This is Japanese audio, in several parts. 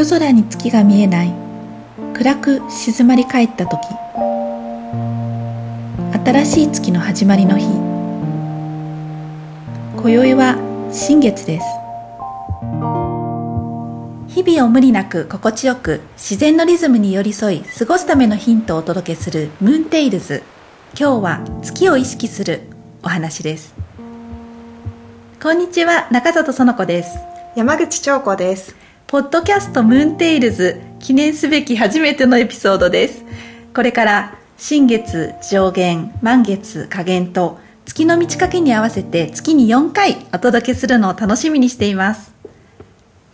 夜空に月が見えない。暗く静まり返った時。新しい月の始まりの日。今宵は新月です。日々を無理なく心地よく自然のリズムに寄り添い過ごすためのヒントをお届けするムーンテイルズ今日は月を意識するお話です。こんにちは中里園子です。山口彫子です。ポッドキャストムーンテイルズ記念すべき初めてのエピソードです。これから新月上限満月下限と月の満ち欠けに合わせて月に4回お届けするのを楽しみにしています。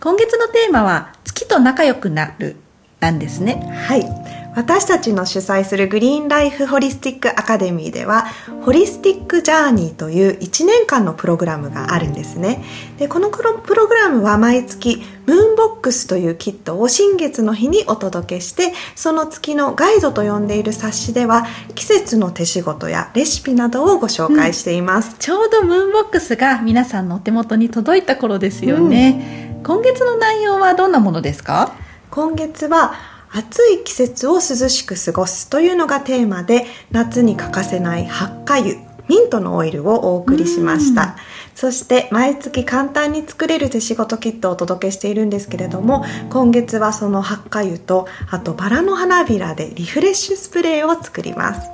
今月のテーマは月と仲良くなるなんですね。はい。私たちの主催するグリーンライフホリスティックアカデミーではホリスティックジャーニーという1年間のプログラムがあるんですね。でこのプログラムは毎月ムーンボックスというキットを新月の日にお届けしてその月のガイドと呼んでいる冊子では季節の手仕事やレシピなどをご紹介しています、うん、ちょうどムーンボックスが皆さんのお手元に届いた頃ですよね、うん、今月の内容はどんなものですか？今月は暑い季節を涼しく過ごすというのがテーマで夏に欠かせない発火油ミントのオイルをお送りしました。そして毎月簡単に作れる手仕事キットをお届けしているんですけれども今月はその発火油とあとバラの花びらでリフレッシュスプレーを作ります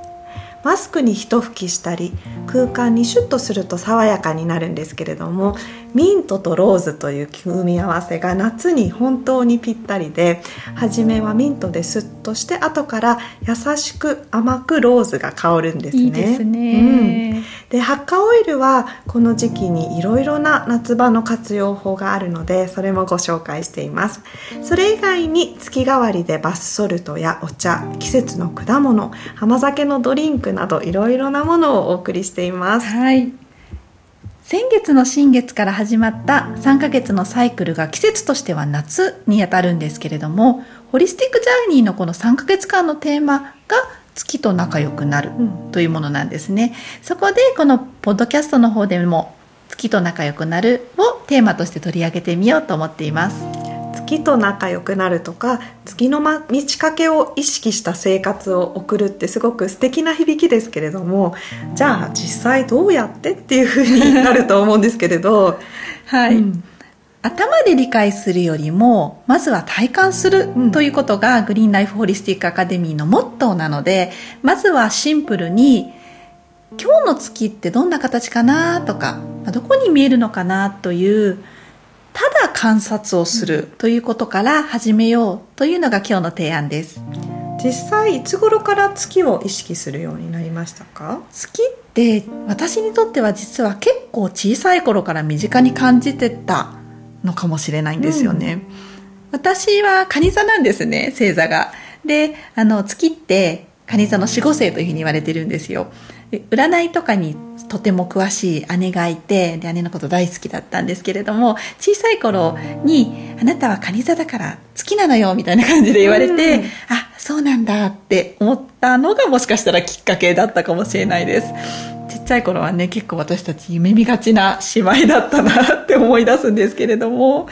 マスクに一吹きしたり空間にシュッとすると爽やかになるんですけれどもミントとローズという組み合わせが夏に本当にぴったりで初めはミントでスッとして後から優しく甘くローズが香るんですね。いいですね、うん、で発火オイルはこの時期にいろいろな夏場の活用法があるのでそれもご紹介しています。それ以外に月替わりでバスソルトやお茶季節の果物甘酒のドリンクなどいろいろなものをお送りしています。はい先月の新月から始まった3ヶ月のサイクルが季節としては夏にあたるんですけれどもホリスティックジャーニーのこの3ヶ月間のテーマが月と仲良くなるというものなんですね、うん、そこでこのポッドキャストの方でも月と仲良くなるをテーマとして取り上げてみようと思っています。月と仲良くなるとか月の満ち欠けを意識した生活を送るってすごく素敵な響きですけれどもじゃあ実際どうやってっていうふうになると思うんですけれど。はい、うん、頭で理解するよりもまずは体感するということが、グリーンライフホリスティックアカデミーのモットーなのでまずはシンプルに今日の月ってどんな形かなとかどこに見えるのかなというただ観察をするということから始めようというのが今日の提案です。実際いつ頃から月を意識するようになりましたか？月って私にとっては実は結構小さい頃から身近に感じてたのかもしれないんですよね、うん、私は蟹座なんですね星座が。であの月って蟹座の守護星というふうに言われてるんですよ。占いとかにとても詳しい姉がいてで姉のこと大好きだったんですけれども小さい頃に「あなたはカニ座だから好きなのよ」みたいな感じで言われて、うん、あそうなんだって思ったのがもしかしたらきっかけだったかもしれないです。ちっちゃい頃はね結構私たち夢見がちな姉妹だったなって思い出すんですけれども。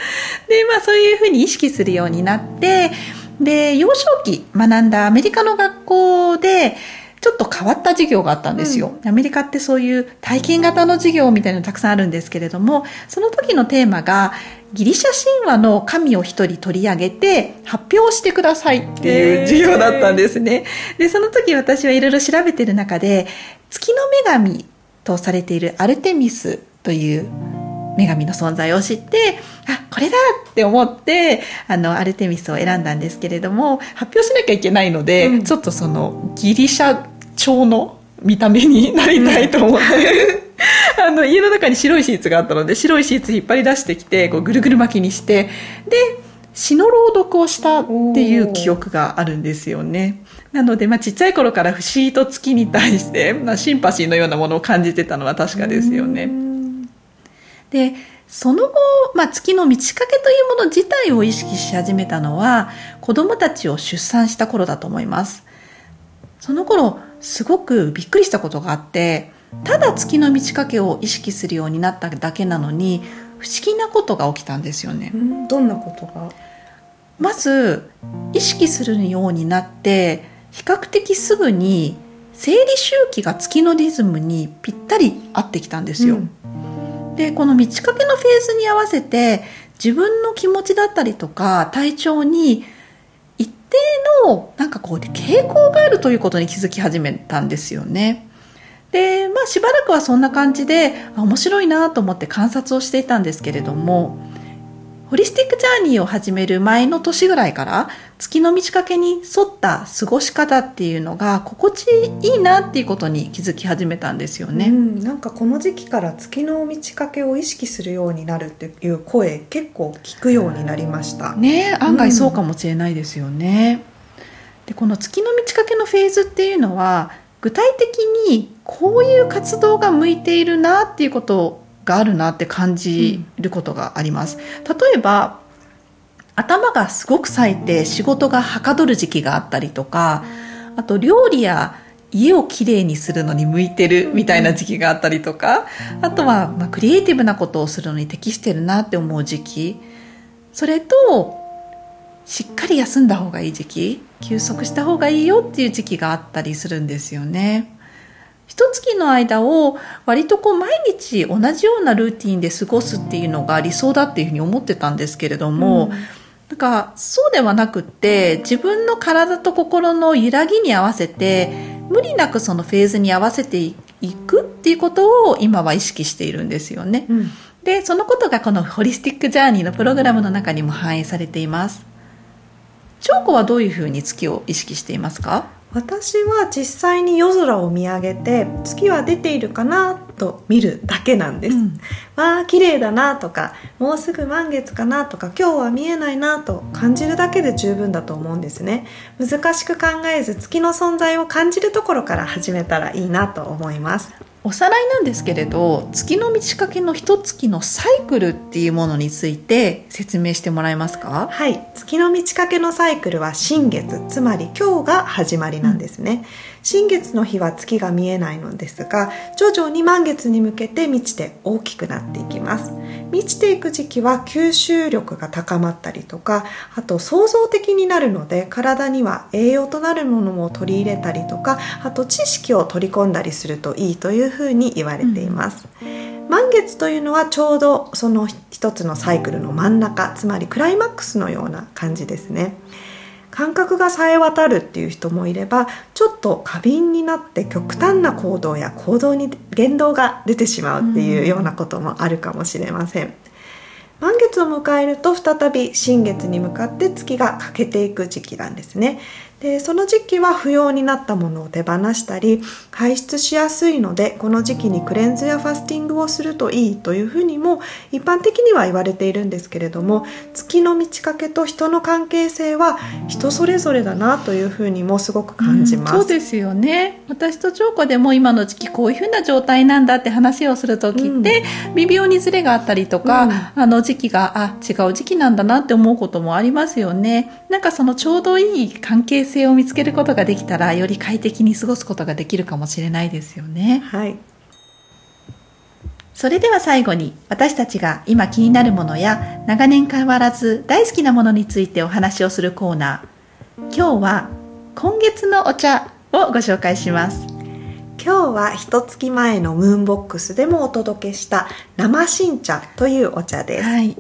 でまあそういうふうに意識するようになってで幼少期学んだアメリカの学校でちょっと変わった授業があったんですよ、うん、アメリカってそういう体験型の授業みたいなのたくさんあるんですけれどもその時のテーマがギリシャ神話の神を一人取り上げて発表してくださいっていう授業だったんですね。で、その時私はいろいろ調べてる中で月の女神とされているアルテミスという女神の存在を知ってあこれだって思ってあのアルテミスを選んだんですけれども発表しなきゃいけないので、うん、ちょっとそのギリシャ調の見た目になりたいと思って、あの、家の中に白いシーツがあったので、白いシーツ引っ張り出してきて、こうぐるぐる巻きにして、で、詩の朗読をしたっていう記憶があるんですよね。なので、まあ、ちっちゃい頃から不思議と月に対して、まあ、シンパシーのようなものを感じてたのは確かですよね。で、その後、まあ、月の満ち欠けというもの自体を意識し始めたのは、子供たちを出産した頃だと思います。その頃、すごくびっくりしたことがあってただ月の満ち欠けを意識するようになっただけなのに不思議なことが起きたんですよね。どんなことが？まず意識するようになって比較的すぐに生理周期が月のリズムにぴったり合ってきたんですよ。うん、でこの満ち欠けのフェーズに合わせて自分の気持ちだったりとか体調に一定のなんかこう傾向があるということに気づき始めたんですよね。でまあしばらくはそんな感じで面白いなと思って観察をしていたんですけれどもホリスティックジャーニーを始める前の年ぐらいから月の満ち欠けに沿った過ごし方っていうのが心地いいなっていうことに気づき始めたんですよね、うん、なんかこの時期から月の満ち欠けを意識するようになるっていう声結構聞くようになりました。ね案外そうかもしれないですよね、うん、でこの月の満ち欠けのフェーズっていうのは具体的にこういう活動が向いているなっていうことをがあるなって感じることがあります。例えば頭がすごく冴えて仕事がはかどる時期があったりとかあと料理や家をきれいにするのに向いてるみたいな時期があったりとかあとはまクリエイティブなことをするのに適してるなって思う時期それとしっかり休んだ方がいい時期休息した方がいいよっていう時期があったりするんですよね。一月の間を割とこう毎日同じようなルーティンで過ごすっていうのが理想だっていうふうに思ってたんですけれども、うん、なんかそうではなくって自分の体と心の揺らぎに合わせて無理なくそのフェーズに合わせていくっていうことを今は意識しているんですよね。うん、でそのことがこのホリスティックジャーニーのプログラムの中にも反映されています。長子はどういうふうに月を意識していますか？私は実際に夜空を見上げて月は出ているかなと見るだけなんです、うん、わあ綺麗だなとかもうすぐ満月かなとか今日は見えないなと感じるだけで十分だと思うんですね。難しく考えず月の存在を感じるところから始めたらいいなと思いますおさらいなんですけれど月の満ち欠けの一月のサイクルっていうものについて説明してもらえますか？はい。月の満ち欠けのサイクルは新月つまり今日が始まりなんですね、新月の日は月が見えないのですが徐々に満月に向けて満ちて大きくなっていきます。満ちていく時期は吸収力が高まったりとかあと創造的になるので体には栄養となるものも取り入れたりとかあと知識を取り込んだりするといいというふうに言われています、うん満月というのはちょうどその一つのサイクルの真ん中つまりクライマックスのような感じですね。感覚がさえ渡るっていう人もいればちょっと過敏になって極端な行動や行動に言動が出てしまうっていうようなこともあるかもしれません。満月を迎えると再び新月に向かって月が欠けていく時期なんですねでその時期は不要になったものを手放したり排出しやすいのでこの時期にクレンズやファスティングをするといいというふうにも一般的には言われているんですけれども月の満ち欠けと人の関係性は人それぞれだなというふうにもすごく感じます、うん、そうですよね。私と長子でも今の時期こういうふうな状態なんだって話をする時って、微妙にズレがあったりとか、うん、あの時期があ違う時期なんだなって思うこともありますよね。なんかそのちょうどいい関係性を見つけることができたらより快適に過ごすことができるかもしれないですよね。はい。それでは最後に私たちが今気になるものや長年変わらず大好きなものについてお話をするコーナー。今日は今月のお茶をご紹介します。今日は一月前のムーンボックスでもお届けした生新茶というお茶です、はい、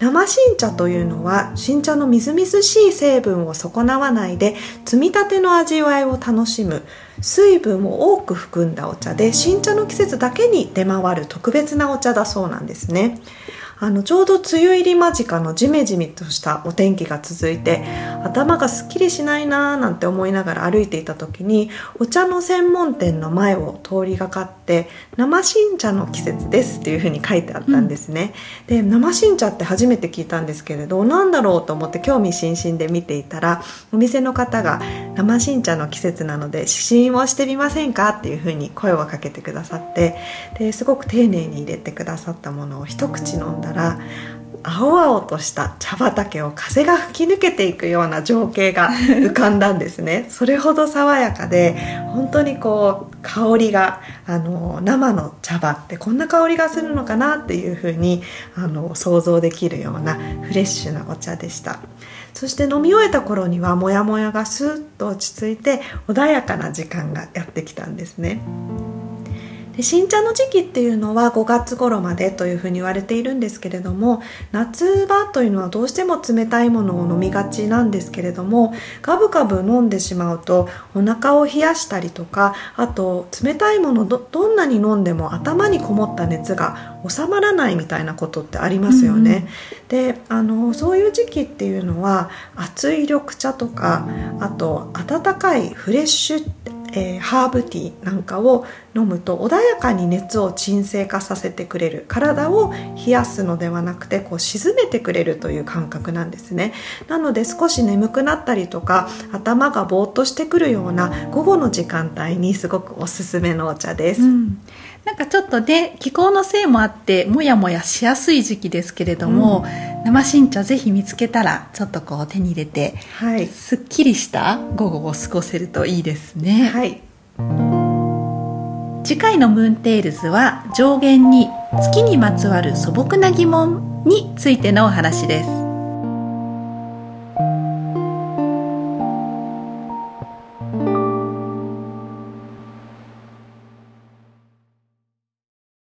生新茶というのは新茶のみずみずしい成分を損なわないで摘みたての味わいを楽しむ水分を多く含んだお茶で新茶の季節だけに出回る特別なお茶だそうなんですね。あのちょうど梅雨入り間近のジメジメとしたお天気が続いて頭がすっきりしないなーなんて思いながら歩いていた時にお茶の専門店の前を通りがかって生新茶の季節ですっていうふうに書いてあったんですね、うん、で生新茶って初めて聞いたんですけれど何だろうと思って興味津々で見ていたらお店の方が生新茶の季節なので試飲をしてみませんか？っていうふうに声をかけてくださってですごく丁寧に入れてくださったものを一口飲んだら青々とした茶畑を風が吹き抜けていくような情景が 浮かんだんですねそれほど爽やかで本当にこう香りがあの生の茶葉ってこんな香りがするのかなっていうふうにあの想像できるようなフレッシュなお茶でしたそして飲み終えた頃にはモヤモヤがスーッと落ち着いて穏やかな時間がやってきたんですね。で新茶の時期っていうのは5月頃までというふうに言われているんですけれども夏場というのはどうしても冷たいものを飲みがちなんですけれどもガブガブ飲んでしまうとお腹を冷やしたりとかあと冷たいものどどんなに飲んでも頭にこもった熱が収まらないみたいなことってありますよね。うんうん、であのそういう時期っていうのは熱い緑茶とかあと温かいフレッシュえー、ハーブティーなんかを飲むと穏やかに熱を沈静化させてくれる体を冷やすのではなくてこう沈めてくれるという感覚なんですね。なので少し眠くなったりとか頭がぼーっとしてくるような午後の時間帯にすごくおすすめのお茶です、うん。なんかちょっとね気候のせいもあってもやもやしやすい時期ですけれども、うん、生新茶ぜひ見つけたらちょっとこう手に入れて、はい、すっきりした午後を過ごせるといいですね。はい。次回のムーンテールズは上弦の月にまつわる素朴な疑問についてのお話です